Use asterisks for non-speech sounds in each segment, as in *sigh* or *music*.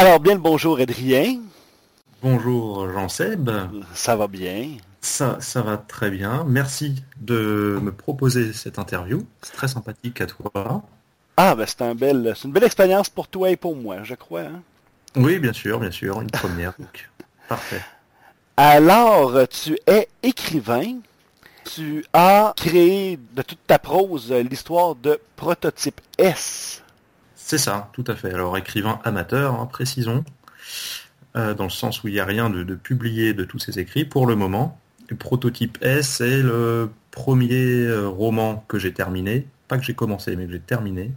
Alors, bien le bonjour Adrien. Bonjour Jean-Seb. Ça va bien? Ça, ça va très bien. Merci de me proposer cette interview. C'est très sympathique à toi. Ah, ben c'est un bel, c'est une belle expérience pour toi et pour moi, je crois. hein. Oui, bien sûr, bien sûr. Une première. donc. *laughs* Parfait. Alors, tu es écrivain. Tu as créé de toute ta prose l'histoire de Prototype S. C'est ça, tout à fait. Alors, écrivain amateur, hein, précisons, euh, dans le sens où il n'y a rien de, de publié de tous ces écrits pour le moment. Et Prototype S est le premier euh, roman que j'ai terminé, pas que j'ai commencé, mais que j'ai terminé,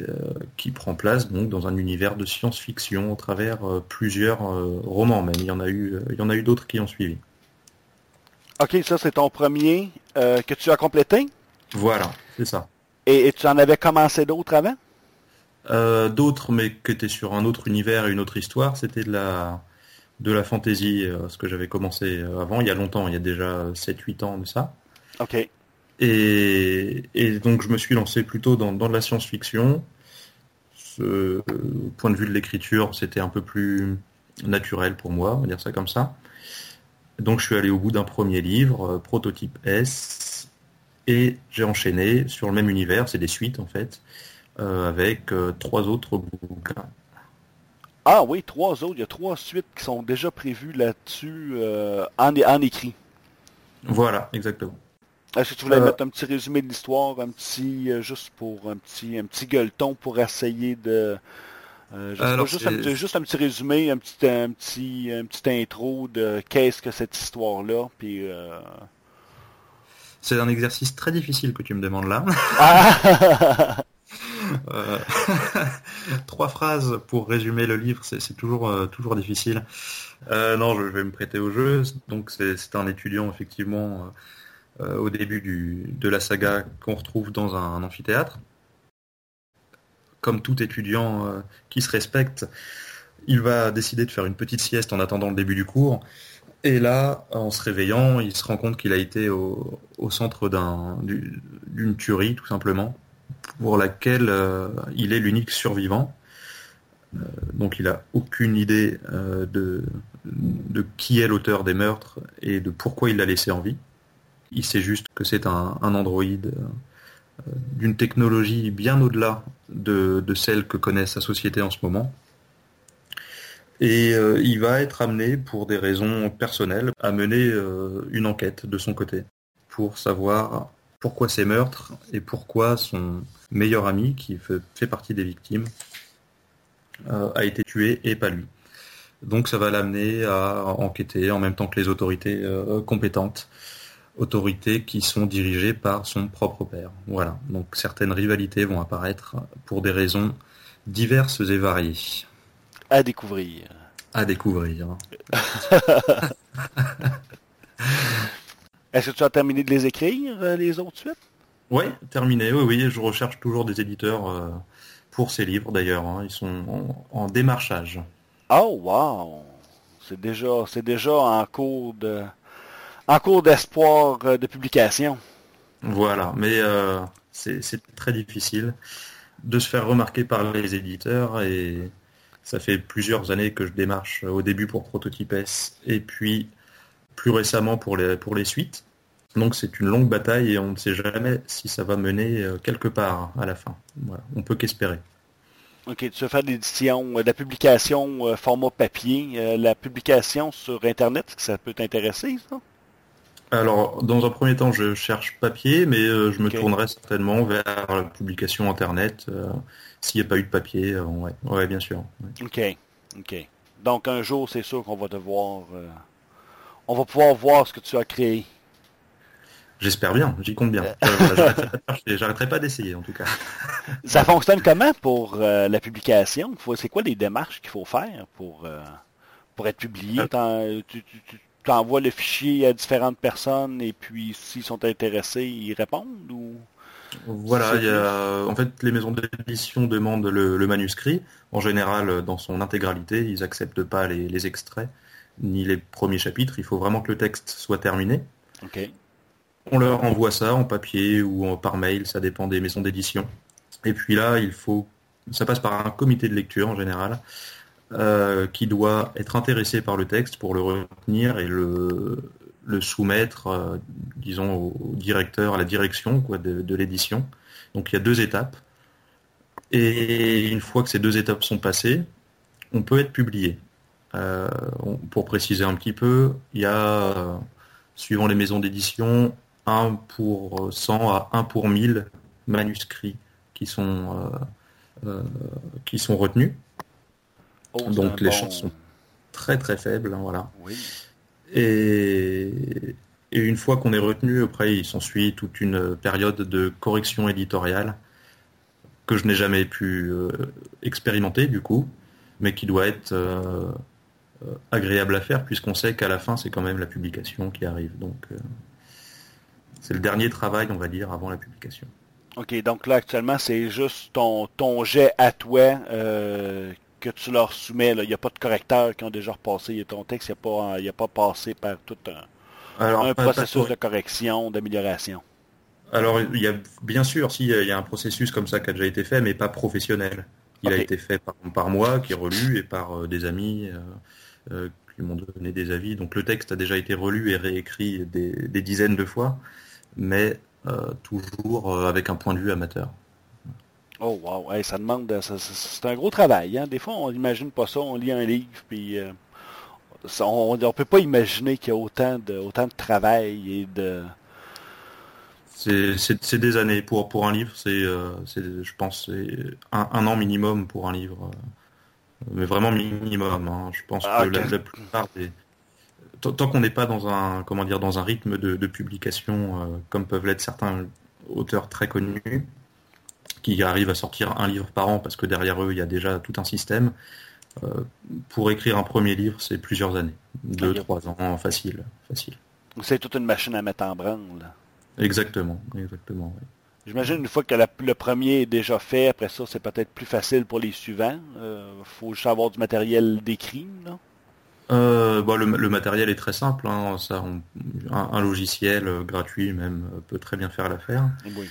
euh, qui prend place donc dans un univers de science-fiction au travers plusieurs romans. Même il y en a eu, il y en a eu d'autres qui ont suivi. Ok, ça c'est ton premier que tu as complété? Voilà, c'est ça. Et, et tu en avais commencé d'autres avant? Euh, d'autres, mais qui étaient sur un autre univers et une autre histoire, c'était de la de la fantasy, euh, ce que j'avais commencé euh, avant, il y a longtemps, il y a déjà 7-8 ans de ça. Ok. Et, et donc je me suis lancé plutôt dans, dans de la science-fiction. Ce- Au point de vue de l'écriture, c'était un peu plus naturel pour moi, on va dire ça comme ça. Donc je suis allé au bout d'un premier livre, euh, Prototype S, et j'ai enchaîné sur le même univers, c'est des suites en fait, avec euh, trois autres bouquins. Ah oui, trois autres. Il y a trois suites qui sont déjà prévues là-dessus euh, en, en écrit. Voilà, exactement. Est-ce que tu voulais Euh, mettre un petit résumé de l'histoire, un petit, euh, juste pour un petit, un petit gueuleton pour essayer de, euh, Alors, juste, c'est- un petit, juste un petit résumé, un petit, un petit, un petit intro de qu'est-ce que cette histoire-là, puis. euh, C'est un exercice très difficile que tu me demandes là. *laughs* *laughs* Ah! Euh, *laughs* Trois phrases pour résumer le livre, c'est toujours, euh, toujours difficile. Euh, non, je vais me prêter au jeu. Donc c'est un étudiant effectivement au début de la saga qu'on retrouve dans un, amphithéâtre. Comme tout étudiant qui se respecte, il va décider de faire une petite sieste en attendant le début du cours. Et là, en se réveillant, il se rend compte qu'il a été au, centre d'un- du- d'une tuerie, tout simplement pour laquelle euh, il est l'unique survivant. Euh, donc il a aucune idée euh, de, de qui est l'auteur des meurtres et de pourquoi il l'a laissé en vie. Il sait juste que c'est un, un androïde d'une technologie bien au-delà de, de celle que connaît sa société en ce moment. Et il va être amené, pour des raisons personnelles, à mener une enquête de son côté pour savoir pourquoi ces meurtres et pourquoi son meilleur ami, qui fait, partie des victimes, euh, a été tué et pas lui. Donc ça va l'amener à enquêter en même temps que les autorités euh, compétentes, autorités qui sont dirigées par son propre père. Voilà. Donc certaines rivalités vont apparaître pour des raisons diverses et variées à découvrir. à découvrir. *laughs* Est-ce que tu as terminé de les écrire, euh, les autres suites? Oui, terminé. Oui, oui, je recherche toujours des éditeurs euh, pour ces livres d'ailleurs. hein. Ils sont en, en démarchage. Oh wow! C'est déjà, c'est déjà en cours de, en cours d'espoir euh, de publication. Voilà, mais euh, c'est c'est très difficile de se faire remarquer par les éditeurs et ça fait plusieurs années que je démarche au début pour Prototype S et puis plus récemment pour les, pour les suites. Donc c'est une longue bataille et on ne sait jamais si ça va mener euh, quelque part à la fin. Voilà, on peut qu'espérer. Ok, tu veux faire de l'édition, euh, de la publication euh, format papier, la publication sur Internet, que ça peut t'intéresser, ça? Alors, dans un premier temps, je cherche papier, mais euh, je me tournerai certainement vers la publication internet euh, s'il n'y a pas eu de papier. euh, ouais, ouais, bien sûr. ouais. Ok, ok. Donc un jour, c'est sûr qu'on va devoir, on va pouvoir voir ce que tu as créé. J'espère bien, j'y compte bien. Euh, voilà, J'arrêterai pas d'essayer en tout cas. *laughs* Ça fonctionne comment pour euh, la publication? C'est quoi les démarches qu'il faut faire pour, euh, pour être publié? Euh. Tu, tu, tu- t'envoies le fichier à différentes personnes et puis s'ils sont intéressés, ils répondent ou? Voilà, il y a, en fait, les maisons d'édition demandent le, le manuscrit. En général, dans son intégralité, ils acceptent pas les, les extraits ni les premiers chapitres. Il faut vraiment que le texte soit terminé. On leur envoie ça en papier ou en- par mail, ça dépend des maisons d'édition. Et puis là, il faut, ça passe par un comité de lecture en général, qui doit être intéressé par le texte pour le retenir et le, le soumettre, disons, au directeur, à la direction quoi, de l'édition. Donc il y a deux étapes. Et une fois que ces deux étapes sont passées, on peut être publié. Euh, pour préciser un petit peu, il y a, suivant les maisons d'édition, 1 pour 100 à 1 pour 1000 manuscrits qui sont, euh, euh, qui sont retenus. Oh, Donc les chances sont très très faibles. Hein, voilà. Et, et, une fois qu'on est retenu, après il s'ensuit toute une période de correction éditoriale que je n'ai jamais pu expérimenter du coup, mais qui doit être euh, agréable à faire puisqu'on sait qu'à la fin c'est quand même la publication qui arrive. Donc euh, c'est le dernier travail on va dire avant la publication. Ok, donc là actuellement c'est juste ton, ton jet à toi euh, que tu leur soumets. Il n'y a pas de correcteurs qui ont déjà repassé ton texte, il n'a pas, pas passé par tout un, processus de correction, d'amélioration. Alors il y a bien sûr, si il y a un processus comme ça qui a déjà été fait, mais pas professionnel. Il a été fait par, par, moi, qui est relu, et par des amis. Euh, qui m'ont donné des avis. Donc le texte a déjà été relu et réécrit des, dizaines de fois, mais euh, toujours euh, avec un point de vue amateur. Oh wow, ça demande, c'est un gros travail. Hein. Des fois, on n'imagine pas ça. On lit un livre, puis on ne peut pas imaginer qu'il y a autant de, autant de travail et de. C'est des années pour pour un livre. C'est, je pense, un, un, an minimum pour un livre mais vraiment minimum. Hein. Je pense ah, que la, plupart des tant qu'on n'est pas dans un comment dire dans un rythme de, publication euh, comme peuvent l'être certains auteurs très connus qui arrivent à sortir un livre par an parce que derrière eux il y a déjà tout un système. Euh, pour écrire un premier livre, c'est plusieurs années, deux, trois ans, facile, facile. C'est toute une machine à mettre en branle. Exactement, exactement. J'imagine une fois que le premier est déjà fait, après ça, c'est peut-être plus facile pour les suivants. Il euh, faut juste avoir du matériel décrit, non? Euh, bah, le, matériel est très simple. Hein. Ça, un, logiciel euh, gratuit même peut très bien faire l'affaire. Oui.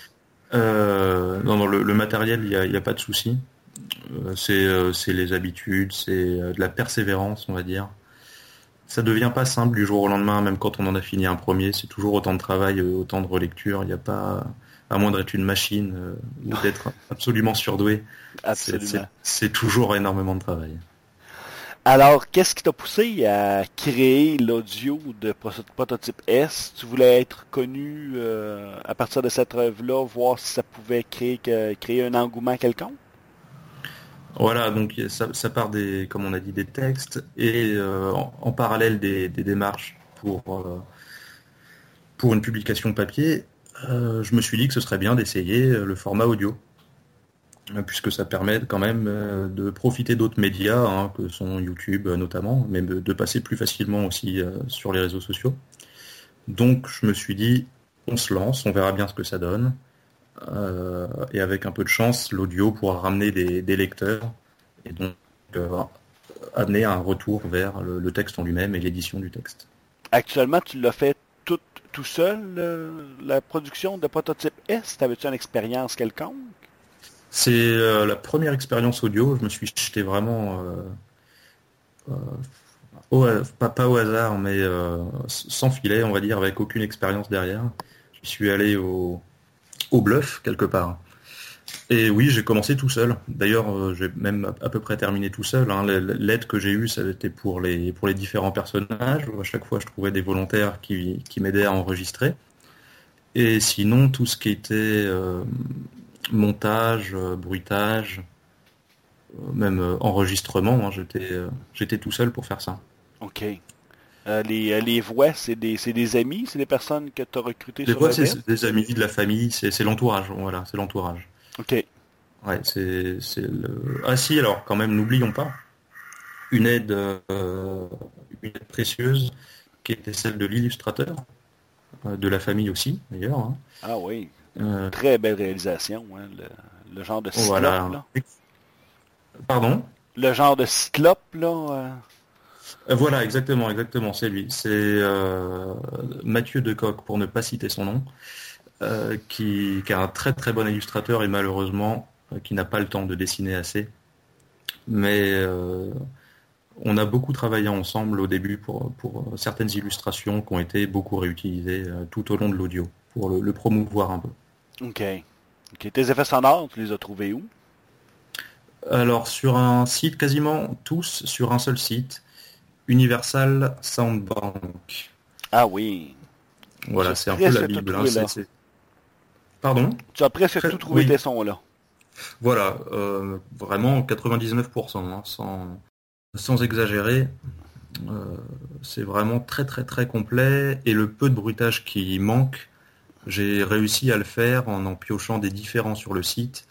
non, le, matériel, il n'y a, pas de souci. c'est les habitudes, c'est de la persévérance, on va dire. Ça devient pas simple du jour au lendemain, même quand on en a fini un premier. C'est toujours autant de travail, autant de relecture. Il n'y a pas à moins d'être une machine euh, ou d'être absolument surdoué. C'est toujours énormément de travail. Alors, qu'est-ce qui t'a poussé à créer l'audio de Prototype S? Tu voulais être connu euh, à partir de cette œuvre-là, voir si ça pouvait créer, créer un engouement quelconque? Voilà, donc ça, part des, comme on a dit, des textes et euh, en, parallèle des, démarches pour, pour une publication papier. Euh, je me suis dit que ce serait bien d'essayer euh, le format audio, euh, puisque ça permet quand même de profiter d'autres médias, hein, que sont YouTube notamment, mais de passer plus facilement aussi sur les réseaux sociaux. Donc je me suis dit, on se lance, on verra bien ce que ça donne. et avec un peu de chance, l'audio pourra ramener des, lecteurs et donc amener un retour vers le texte en lui-même et l'édition du texte. Actuellement, tu l'as fait tout seul, la production de Prototype S? T'avais-tu une expérience quelconque? C'est euh, la première expérience audio. Je me suis jeté vraiment, euh, euh, pas, au hasard, mais sans filet, on va dire, avec aucune expérience derrière. Je suis allé au bluff quelque part. Et oui, j'ai commencé tout seul. D'ailleurs, euh, j'ai même à peu près terminé tout seul. Hein. L'aide que j'ai eue, ça a été pour les, pour les différents personnages. À chaque fois, je trouvais des volontaires qui, qui m'aidaient à enregistrer. Et sinon, tout ce qui était euh, montage, euh, bruitage, même enregistrement, hein, j'étais tout seul pour faire ça. Ok. les, les, voix, c'est des, des, amis, c'est des personnes que tu as recrutées les voix, c'est des amis de la famille, c'est l'entourage. Voilà, c'est l'entourage. Ok. Ouais, c'est le. Ah si, alors quand même, n'oublions pas une aide, euh, une aide précieuse qui était celle de l'illustrateur, euh, de la famille aussi d'ailleurs. Hein. Ah oui. Euh, Très belle réalisation, hein, le, genre de cyclope. Voilà. Pardon? Le genre de cyclope là. Voilà, exactement, exactement, c'est lui. C'est Mathieu Decoq, pour ne pas citer son nom. Euh, qui, est un très très bon illustrateur et malheureusement euh, qui n'a pas le temps de dessiner assez. Mais euh, On a beaucoup travaillé ensemble au début pour, pour certaines illustrations qui ont été beaucoup réutilisées tout au long de l'audio, pour le, promouvoir un peu. Ok. Tes effets sonores, tu les as trouvés où? Alors, sur un site, quasiment tous sur un seul site, Universal Soundbank. Ah oui. Voilà, c'est un peu la Bible. Hein, Pardon Tu as presque tout trouvé tes sons là. Voilà, euh, vraiment 99%, hein, sans, sans exagérer. Euh, c'est vraiment très très très complet et le peu de bruitage qui manque, j'ai réussi à le faire en en piochant des différents sur le site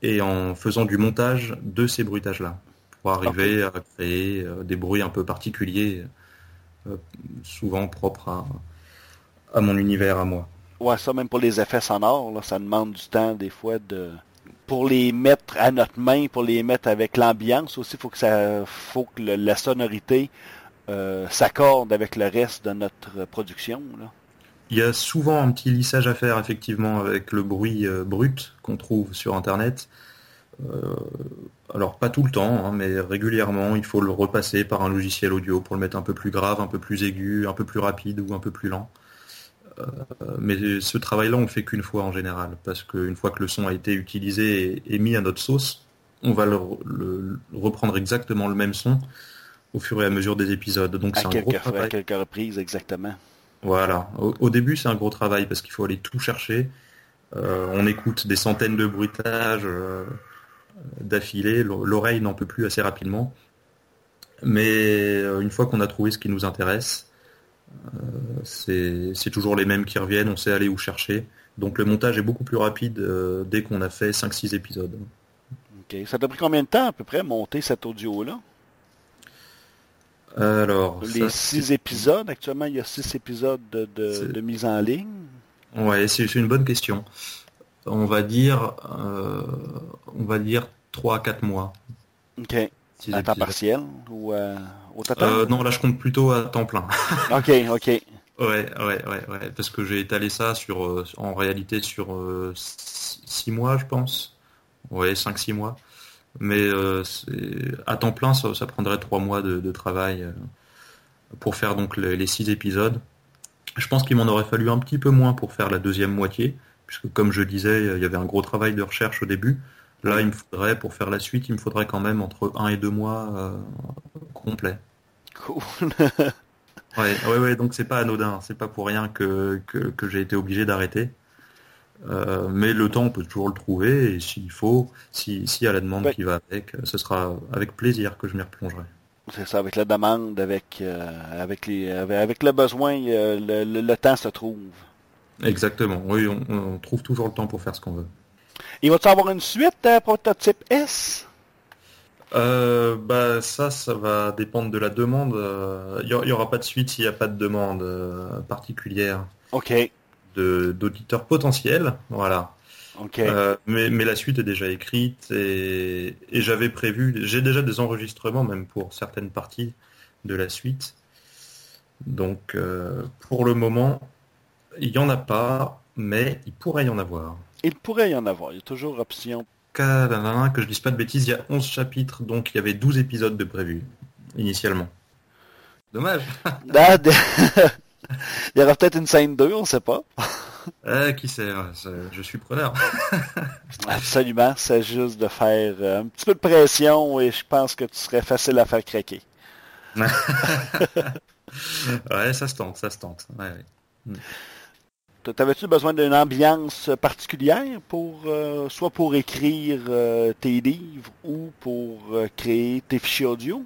et en faisant du montage de ces bruitages-là pour arriver à créer euh, des bruits un peu particuliers, souvent propres à, à mon univers à moi. Ouais, ça même pour les effets sonores, là, ça demande du temps des fois de pour les mettre à notre main, pour les mettre avec l'ambiance aussi, faut que ça faut que la sonorité euh, s'accorde avec le reste de notre production. Il y a souvent un petit lissage à faire effectivement avec le bruit euh, brut qu'on trouve sur internet. Euh, alors pas tout le temps, hein, mais régulièrement, il faut le repasser par un logiciel audio pour le mettre un peu plus grave, un peu plus aigu, un peu plus rapide ou un peu plus lent. Euh, mais ce travail-là, on le fait qu'une fois en général, parce qu'une fois que le son a été utilisé et, mis à notre sauce, on va le, reprendre exactement le même son au fur et à mesure des épisodes. Donc c'est un gros travail. À quelques reprises, exactement. Voilà. Au, début, c'est un gros travail parce qu'il faut aller tout chercher. Euh, on écoute des centaines de bruitages euh, d'affilée. L'oreille n'en peut plus assez rapidement. Mais une fois qu'on a trouvé ce qui nous intéresse, c'est toujours les mêmes qui reviennent, on sait aller où chercher. Donc le montage est beaucoup plus rapide euh, dès qu'on a fait 5-6 épisodes. Ok. Ça t'a pris combien de temps à peu près monter cet audio-là? Alors. Les 6 épisodes, actuellement il y a 6 épisodes de, mise en ligne. Ouais, c'est une bonne question. On va dire, euh, on va dire 3 4 mois. Ok. À temps partiel ou euh, non, là je compte plutôt à temps plein. *laughs* ok, ok. Ouais, ouais, ouais, ouais, parce que j'ai étalé ça sur, euh, en réalité sur 6 euh, mois, je pense. Ouais, 5-6 mois. Mais à temps plein, ça, prendrait 3 mois de, travail pour faire donc les 6 épisodes. Je pense qu'il m'en aurait fallu un petit peu moins pour faire la deuxième moitié, puisque comme je disais, il y avait un gros travail de recherche au début. Là, il me faudrait, pour faire la suite, il me faudrait quand même entre 1 et 2 mois complets. Cool. *laughs* ouais, ouais, ouais, donc c'est pas anodin, c'est pas pour rien que, que, j'ai été obligé d'arrêter. Euh, mais le temps, on peut toujours le trouver, et s'il faut, s'il si y a la demande qui va avec, ce sera avec plaisir que je m'y replongerai. C'est ça, avec la demande, avec, euh, avec, les, avec le besoin, le, le, temps se trouve. Exactement, oui, on, trouve toujours le temps pour faire ce qu'on veut. Il va-t-il avoir une suite à Prototype S? Euh, bah ça, ça va dépendre de la demande. Il euh, n'y aura pas de suite s'il n'y a pas de demande euh, particulière. Ok. D'auditeurs potentiels, voilà. Ok. mais, mais la suite est déjà écrite et, et j'avais prévu, j'ai déjà des enregistrements même pour certaines parties de la suite. Donc pour le moment, il n'y en a pas, mais il pourrait y en avoir. Il pourrait y en avoir. Il y a toujours option que je dise pas de bêtises, il y a 11 chapitres, donc il y avait 12 épisodes de prévus, initialement. Dommage. *laughs* Ah, *laughs* il y aura peut-être une scène 2, on sait pas. *laughs* Eh, qui sait, je suis preneur. Absolument, c'est juste de faire euh, un petit peu de pression et je pense que tu serais facile à faire craquer. ouais, ça se tente, ça se tente. Hmm. T'avais-tu besoin d'une ambiance particulière pour euh, soit pour écrire euh, tes livres ou pour euh, créer tes fichiers audio?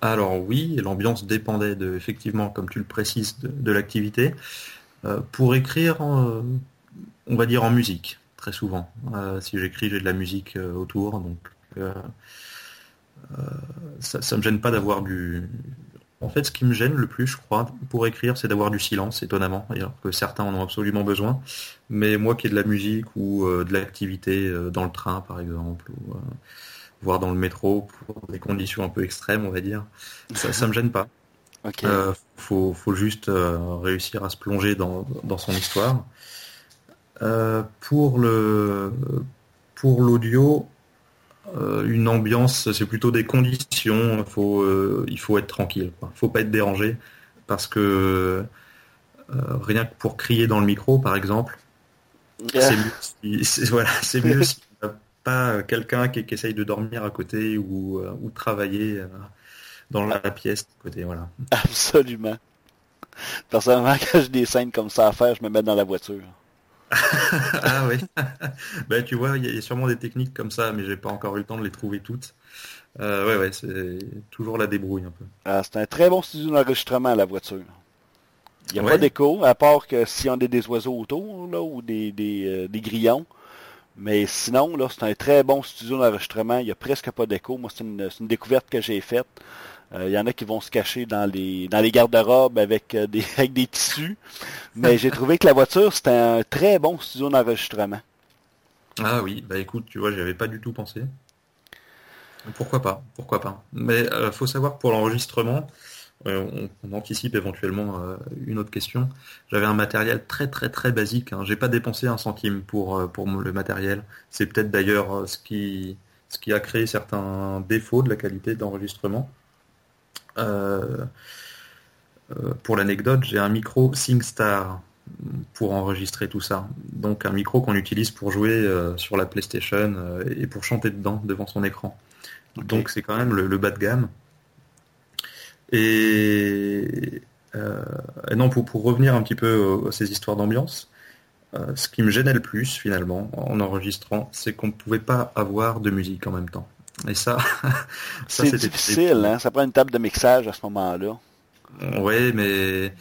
Alors oui, l'ambiance dépendait de, effectivement, comme tu le précises, de, l'activité. pour écrire, on va dire en musique, très souvent. si j'écris, j'ai de la musique autour, donc ça, ne me gêne pas d'avoir du, en fait, ce qui me gêne le plus, je crois, pour écrire, c'est d'avoir du silence, étonnamment, alors que certains en ont absolument besoin. Mais moi qui ai de la musique ou euh, de l'activité euh, dans le train, par exemple, ou euh, voire dans le métro, pour des conditions un peu extrêmes, on va dire, ça, ça me gêne pas. *laughs* Okay. faut, juste réussir à se plonger dans, son histoire. pour le pour l'audio, une ambiance, c'est plutôt des conditions. Il faut, il faut être tranquille. Il ne faut pas être dérangé parce que rien que pour crier dans le micro, par exemple, c'est mieux si, voilà, *laughs* c'est mieux si pas quelqu'un qui, essaye de dormir à côté ou, ou travailler dans la pièce à côté. Voilà. Absolument. Personnellement, quand j'ai des scènes comme ça à faire, je me mets dans la voiture. *laughs* ah oui. *laughs* ben, tu vois, il y, a sûrement des techniques comme ça, mais j'ai pas encore eu le temps de les trouver toutes. Euh, ouais, ouais, c'est toujours la débrouille un peu. Ah, c'est un très bon studio d'enregistrement la voiture. Il n'y a pas d'écho, à part que si on a des oiseaux autour, là, ou des, des, euh, grillons. Mais sinon, là, c'est un très bon studio d'enregistrement. Il n'y a presque pas d'écho. Moi, c'est une, découverte que j'ai faite. Il euh, y en a qui vont se cacher dans les dans les garde-robes avec euh, des *laughs* avec des tissus. Mais j'ai trouvé que la voiture, c'était un très bon studio d'enregistrement. Ah oui, bah écoute, tu vois, j'y avais pas du tout pensé. Pourquoi pas, pourquoi pas. Mais euh, faut savoir pour l'enregistrement, on, anticipe éventuellement une autre question. J'avais un matériel très très très basique. Hein. J'ai pas dépensé un centime pour pour le matériel. C'est peut-être d'ailleurs ce qui ce qui a créé certains défauts de la qualité d'enregistrement. Euh, euh, pour l'anecdote, j'ai un micro SingStar pour enregistrer tout ça. Donc un micro qu'on utilise pour jouer euh, sur la PlayStation et pour chanter dedans, devant son écran. Donc c'est quand même le, bas de gamme. Et, non, pour, pour, revenir un petit peu à ces histoires d'ambiance, ce qui me gênait le plus finalement en enregistrant, c'est qu'on ne pouvait pas avoir de musique en même temps. Et ça, *laughs* c'est difficile, hein? Ça prend une table de mixage à ce moment-là. Oui, mais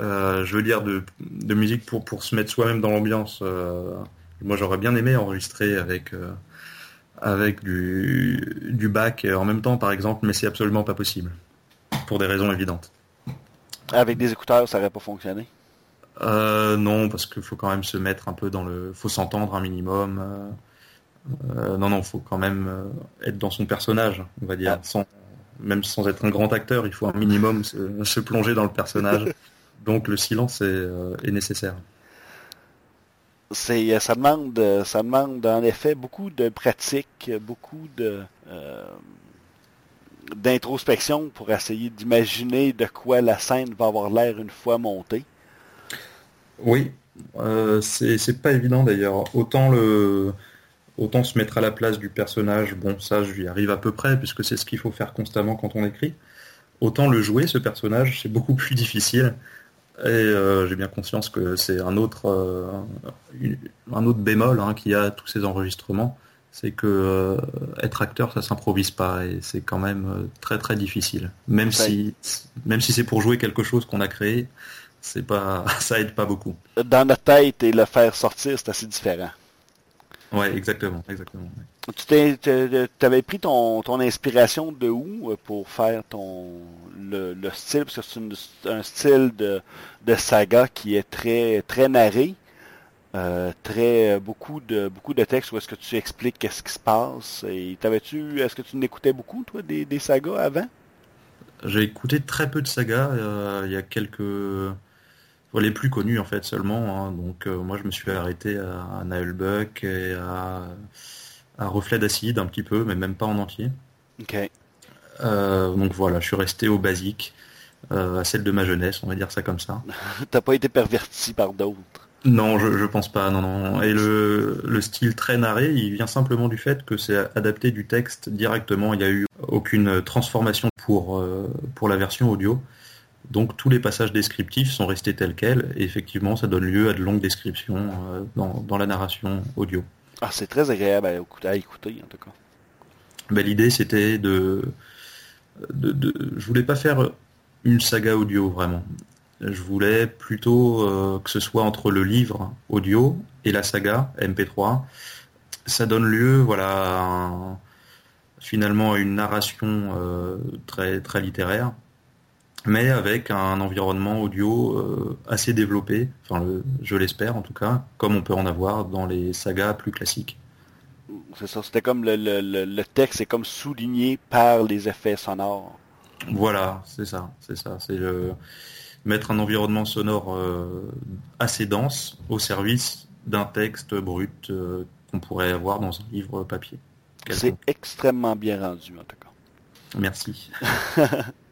euh, je veux dire de, musique pour, pour se mettre soi-même dans l'ambiance. Euh, moi, j'aurais bien aimé enregistrer avec euh, avec du, du bac en même temps, par exemple, mais c'est absolument pas possible pour des raisons évidentes. Avec des écouteurs, ça n'aurait pas fonctionné? non, parce qu'il faut quand même se mettre un peu dans le, faut s'entendre un minimum. Euh, non, non, il faut quand même euh, être dans son personnage, on va dire. Sans, même sans être un grand acteur, il faut un minimum se, plonger dans le personnage. *laughs* Donc le silence est, euh, nécessaire. C'est, ça demande, ça demande en effet beaucoup de pratique, beaucoup de d'introspection pour essayer d'imaginer de quoi la scène va avoir l'air une fois montée. Oui, c'est pas évident d'ailleurs. Autant le Autant se mettre à la place du personnage, bon ça je y arrive à peu près puisque c'est ce qu'il faut faire constamment quand on écrit. Autant le jouer ce personnage c'est beaucoup plus difficile et euh, j'ai bien conscience que c'est un autre euh, un autre bémol hein, qui a tous ces enregistrements, c'est que euh, être acteur ça s'improvise pas et c'est quand même très très difficile. Même si même si c'est pour jouer quelque chose qu'on a créé, c'est pas *laughs* ça aide pas beaucoup. Dans la tête et le faire sortir c'est assez différent. Ouais, exactement, exactement. Tu avais pris ton, ton inspiration de où euh, pour faire ton le, style? Parce que c'est un style de, de saga qui est très très narré, euh, très beaucoup de beaucoup de textes où est-ce que tu expliques qu'est-ce qui se passe et t'avais-tu est-ce que tu n'écoutais beaucoup toi des, des sagas avant? J'ai écouté très peu de sagas. Euh, il y a quelques les plus connus en fait seulement. Hein. Donc euh, moi je me suis arrêté à, Naël Buck et à, Reflet d'acide un petit peu, mais même pas en entier. Ok. Euh, donc voilà, je suis resté au basique, euh, à celle de ma jeunesse, on va dire ça comme ça. *laughs* T'as pas été perverti par d'autres? Non, je, je pense pas, non, non. Et le, le, style très narré, il vient simplement du fait que c'est adapté du texte directement. Il n'y a eu aucune transformation pour, pour la version audio. Donc tous les passages descriptifs sont restés tels quels, et effectivement ça donne lieu à de longues descriptions euh, dans, la narration audio. Ah, c'est très agréable à écouter, en tout cas. Ben, l'idée c'était de, de, Je voulais pas faire une saga audio vraiment. Je voulais plutôt euh, que ce soit entre le livre audio et la saga MP3. Ça donne lieu, voilà, finalement à une narration euh, très, très littéraire mais avec un environnement audio euh, assez développé, enfin je l'espère en tout cas, comme on peut en avoir dans les sagas plus classiques. C'est ça, c'était comme le, texte est comme souligné par les effets sonores. Voilà, c'est ça, c'est ça, c'est le mettre un environnement sonore euh, assez dense au service d'un texte brut euh, qu'on pourrait avoir dans un livre papier. C'est extrêmement bien rendu, en tout cas. Merci. *laughs*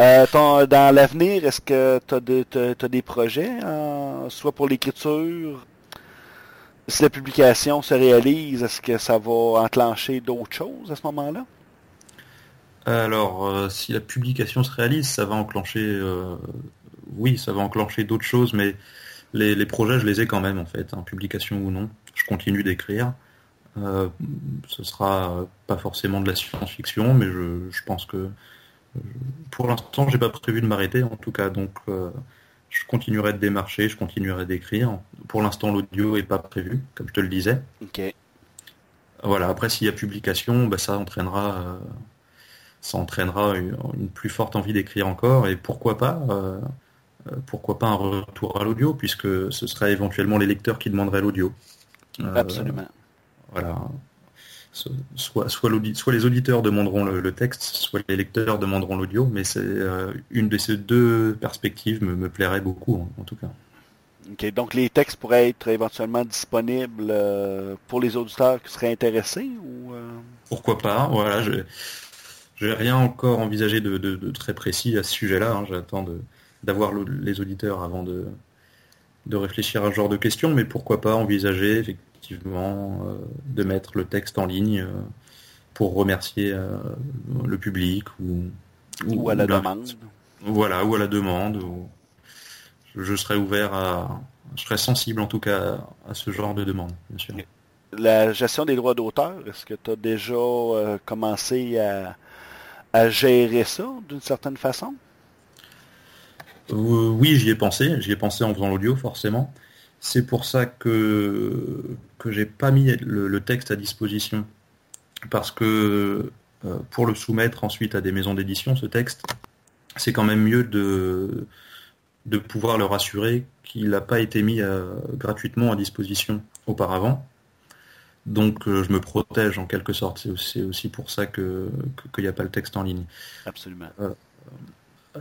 Euh, dans l'avenir, est-ce que tu as, des projets, soit pour l'écriture, si la publication se réalise, est-ce que ça va enclencher d'autres choses à ce moment-là? Alors, euh, si la publication se réalise, ça va enclencher, euh, oui, ça va enclencher d'autres choses, mais les, projets, je les ai quand même en fait, hein, publication ou non. Je continue d'écrire. Euh, ce sera pas forcément de la science-fiction, mais je, pense que pour l'instant, j'ai pas prévu de m'arrêter en tout cas, donc je continuerai de démarcher, je continuerai d'écrire. Pour l'instant, l'audio est pas prévu, comme je te le disais. Ok. Voilà. Après, s'il y a publication, bah, ça entraînera ça entraînera une, plus forte envie d'écrire encore et pourquoi pas euh, euh, pourquoi pas un retour à l'audio puisque ce serait éventuellement les lecteurs qui demanderaient l'audio. Euh, Absolument. Voilà. Soit, soit, soit, les auditeurs demanderont le, texte, soit les lecteurs demanderont l'audio, mais c'est une de ces deux perspectives me, plairait beaucoup en, tout cas. Donc les textes pourraient être éventuellement disponibles pour les auditeurs qui seraient intéressés ou Pourquoi pas, voilà. Je, je n'ai rien encore envisagé de, très précis à ce sujet-là. Hein. J'attends d'avoir les auditeurs avant de, de réfléchir à ce genre de questions, mais pourquoi pas envisager effectivement euh, de mettre le texte en ligne euh, pour remercier euh, le public ou, ou, à la demande. Voilà, ou à la demande. Je serais ouvert à, je serais sensible en tout cas à ce genre de demande, bien sûr. La gestion des droits d'auteur, est-ce que tu as déjà commencé à, à gérer ça d'une certaine façon? Euh, oui, j'y ai pensé. J'y ai pensé en faisant l'audio, forcément. C'est pour ça que, que j'ai pas mis le, texte à disposition. Parce que euh, pour le soumettre ensuite à des maisons d'édition, ce texte, c'est quand même mieux de, de pouvoir leur assurer qu'il n'a pas été mis euh, gratuitement à disposition auparavant. Donc euh, je me protège en quelque sorte. C'est aussi, pour ça que qu'il n'y a pas le texte en ligne. Absolument. Euh,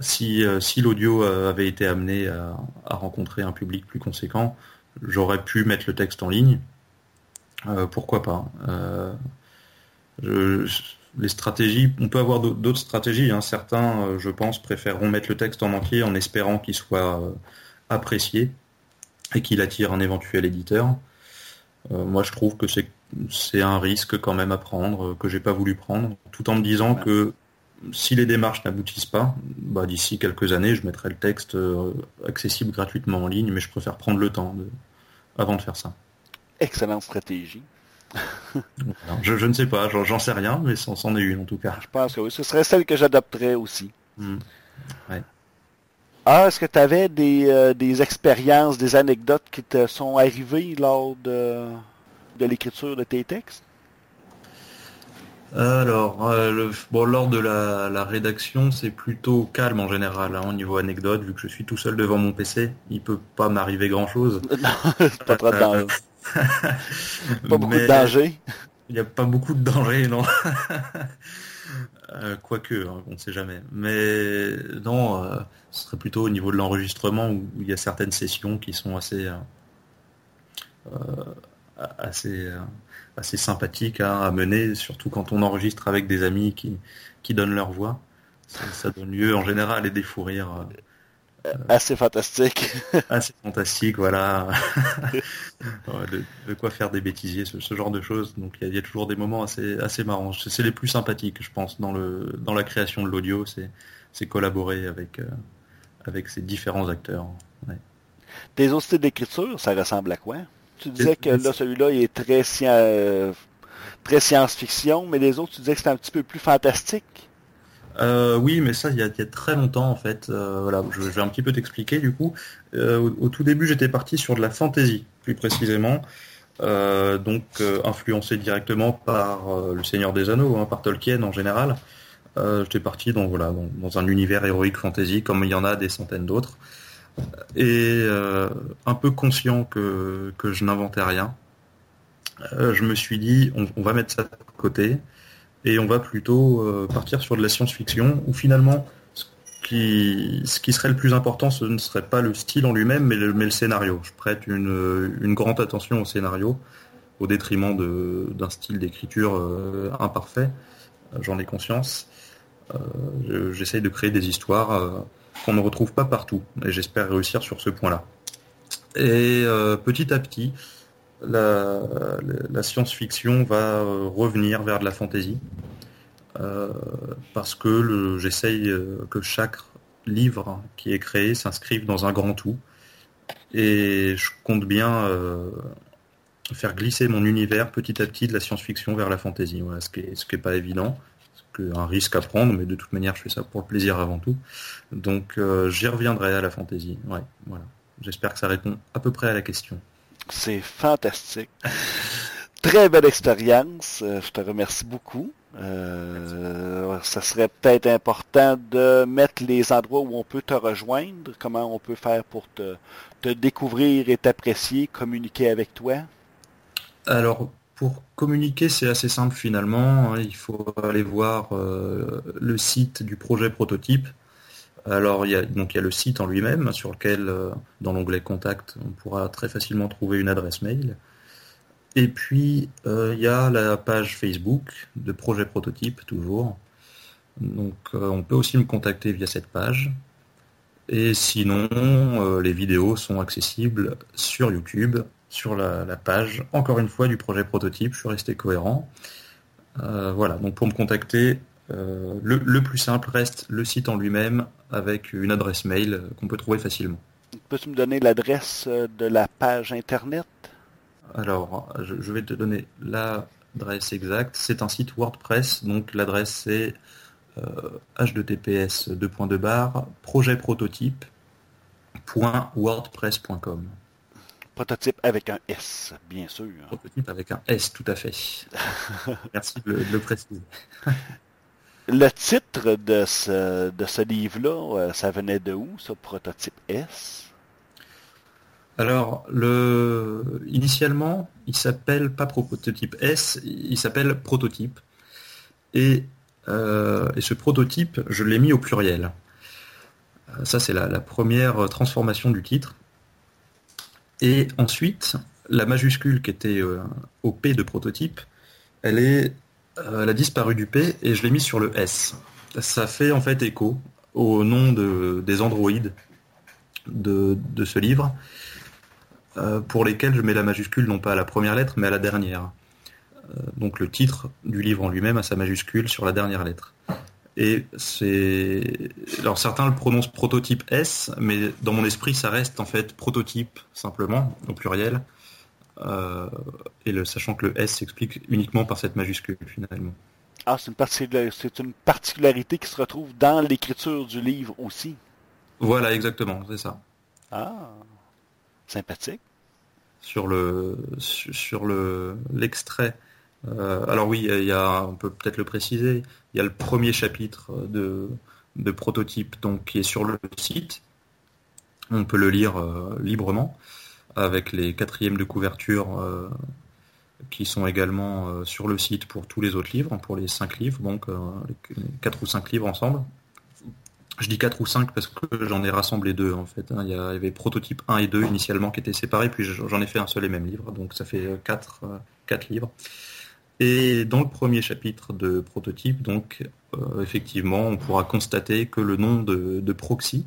si, si l'audio avait été amené à, rencontrer un public plus conséquent, j'aurais pu mettre le texte en ligne. pourquoi pas Les stratégies, on peut avoir d'autres stratégies. Hein. Certains, je pense, préféreront mettre le texte en entier en espérant qu'il soit apprécié et qu'il attire un éventuel éditeur. Euh, moi, je trouve que c'est un risque quand même à prendre euh, que j'ai pas voulu prendre, tout en me disant que si les démarches n'aboutissent pas, bah, d'ici quelques années, je mettrai le texte euh, accessible gratuitement en ligne, mais je préfère prendre le temps avant de faire ça. Excellente stratégie. je, ne sais pas, j'en sais rien, mais c'en est une en tout cas. Je pense que oui, ce serait celle que j'adopterais aussi. Hmm. Ah, est-ce que tu avais des, des, expériences, des anecdotes qui te sont arrivées lors de, de l'écriture de tes textes? Alors, euh, bon, lors de la, rédaction, c'est plutôt calme en général, hein, au niveau anecdote, vu que je suis tout seul devant mon PC, il peut pas m'arriver grand-chose. *laughs* pas danger. *laughs* pas beaucoup de danger. Il n'y a pas beaucoup de danger, non. *laughs* Euh, quoique, hein, on ne sait jamais. Mais non, euh, ce serait plutôt au niveau de l'enregistrement où, il y a certaines sessions qui sont assez, assez, assez sympathiques à mener, surtout quand on enregistre avec des amis qui, qui donnent leur voix. Ça, donne lieu en général à des fous rires assez fantastique. *laughs* assez fantastique, voilà. *laughs* de, quoi faire des bêtisiers, ce, genre de choses. Donc il y, a toujours des moments assez, assez marrants. C'est les plus sympathiques, je pense, dans, le, dans la création de l'audio. C'est collaborer avec, euh, avec ces différents acteurs. Tes autres styles d'écriture, ça ressemble à quoi? Tu disais que là, celui-là, il est très, euh, très science-fiction, mais les autres, tu disais que c'était un petit peu plus fantastique? Euh, oui, mais ça, il y, a, très longtemps, en fait. Euh, voilà, je, vais un petit peu t'expliquer, du coup. Euh, au, tout début, j'étais parti sur de la fantasy, plus précisément. donc, influencé directement par Le Seigneur des Anneaux, hein, par Tolkien en général. j'étais parti dans, voilà, dans, un univers héroïque fantasy, comme il y en a des centaines d'autres. Et un peu conscient que, que je n'inventais rien, je me suis dit, on, on va mettre ça de côté et on va plutôt euh, partir sur de la science-fiction, où finalement, ce qui, ce qui serait le plus important, ce ne serait pas le style en lui-même, mais le, mais le scénario. Je prête une, une, grande attention au scénario, au détriment d'un style d'écriture imparfait. J'en ai conscience. J'essaye de créer des histoires qu'on ne retrouve pas partout. Et j'espère réussir sur ce point-là. Et petit à petit, la, science-fiction va euh, revenir vers de la fantasy. Euh, parce que j'essaye euh, que chaque livre qui est créé s'inscrive dans un grand tout. Et je compte bien faire glisser mon univers petit à petit de la science-fiction vers la fantasy. Voilà, ce qui n'est pas évident, c'est un risque à prendre, mais de toute manière, je fais ça pour le plaisir avant tout. Donc, j'y reviendrai à la fantasy. Ouais, voilà. J'espère que ça répond à peu près à la question. C'est fantastique. Très belle expérience. Euh, je te remercie beaucoup. Euh, ça serait peut-être important de mettre les endroits où on peut te rejoindre, comment on peut faire pour te, découvrir et t'apprécier, communiquer avec toi? Alors, pour communiquer, c'est assez simple finalement. Il faut aller voir euh, le site du projet prototype alors il y a donc il y a le site en lui-même sur lequel euh, dans l'onglet contact on pourra très facilement trouver une adresse mail. Et puis euh, il y a la page Facebook de projet prototype toujours. Donc on peut aussi me contacter via cette page. Et sinon les vidéos sont accessibles sur YouTube, sur la, la, page encore une fois du projet prototype. Je suis resté cohérent. voilà donc pour me contacter euh, le, plus simple reste le site en lui-même avec une adresse mail qu'on peut trouver facilement. Peux-tu me donner l'adresse euh, de la page internet? Alors, je, vais te donner l'adresse exacte. C'est un site WordPress, donc l'adresse c'est https euh, barre projetprototype.wordpress.com. Prototype avec un S, bien sûr. Prototype avec un S, tout à fait. *laughs* Merci de le préciser. *laughs* Le titre de ce, de ce livre-là, euh, ça venait de où, ce prototype S? Alors, le... initialement, il s'appelle pas prototype S, il s'appelle prototype. Et, euh, et, ce prototype, je l'ai mis au pluriel. Euh, ça, c'est la, la, première transformation du titre. Et ensuite, la majuscule qui était au P de prototype, euh, elle a disparu du P et je l'ai mis sur le S. Ça fait en fait écho au nom des androïdes de, ce livre, euh, pour lesquels je mets la majuscule non pas à la première lettre mais à la dernière. Euh, donc le titre du livre en lui-même a sa majuscule sur la dernière lettre. Et c'est. Alors certains le prononcent prototype S, mais dans mon esprit ça reste en fait prototype simplement, au pluriel. Euh, et le, sachant que le S s'explique uniquement par cette majuscule finalement. Ah, c'est une, c'est une particularité qui se retrouve dans l'écriture du livre aussi. Voilà, exactement, c'est ça. Ah, sympathique. Sur le sur le l'extrait. Euh, alors oui, il y a, on peut peut-être le préciser. Il y a le premier chapitre de, de prototype donc qui est sur le site. On peut le lire euh, librement avec les quatrièmes de couverture euh, qui sont également sur le site pour tous les autres livres, pour les cinq livres, donc quatre ou cinq livres ensemble. Je dis quatre ou cinq parce que j'en ai rassemblé deux en fait. Hein. Il y avait prototype 1 et 2 initialement qui étaient séparés, puis j'en ai fait un seul et même livre, donc ça fait quatre, quatre livres. Et dans le premier chapitre de prototype, donc effectivement, on pourra constater que le nom de Proxy,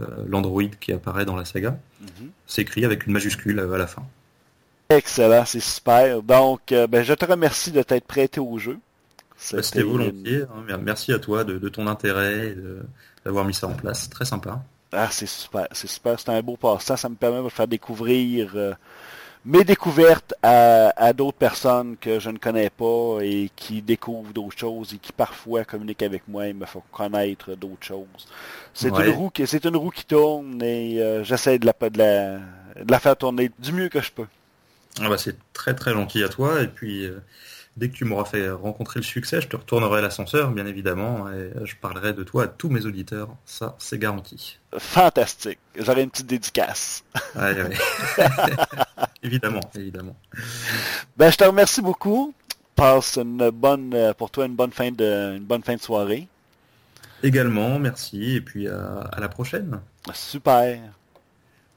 euh, l'Android qui apparaît dans la saga, mhm. s'écrit avec une majuscule à la fin. Excellent, c'est super. Donc, euh, ben, je te remercie de t'être prêté au jeu. Bah, c'était volontiers. Hein. Merci à toi de, ton intérêt, d'avoir mis ça en place. Très sympa. Ah, c'est super, c'est super. C'est un beau passe-temps. Ça me permet de faire découvrir euh, mes découvertes à, d'autres personnes que je ne connais pas et qui découvrent d'autres choses et qui parfois communiquent avec moi et me font connaître d'autres choses. C'est une roue qui c'est une roue qui tourne et euh, j'essaie de la, de, la, faire tourner du mieux que je peux. Ah bah c'est très très gentil à toi et puis euh, dès que tu m'auras fait rencontrer le succès, je te retournerai l'ascenseur, bien évidemment, et je parlerai de toi à tous mes auditeurs. Ça, c'est garanti. Fantastique. J'aurai une petite dédicace. *laughs* évidemment, évidemment. Ben, je te remercie beaucoup. Passe une bonne, pour toi une bonne fin de, une bonne fin de soirée. Également, merci, et puis à la prochaine. Super.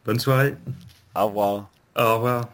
Bonne soirée. Au revoir. Au revoir.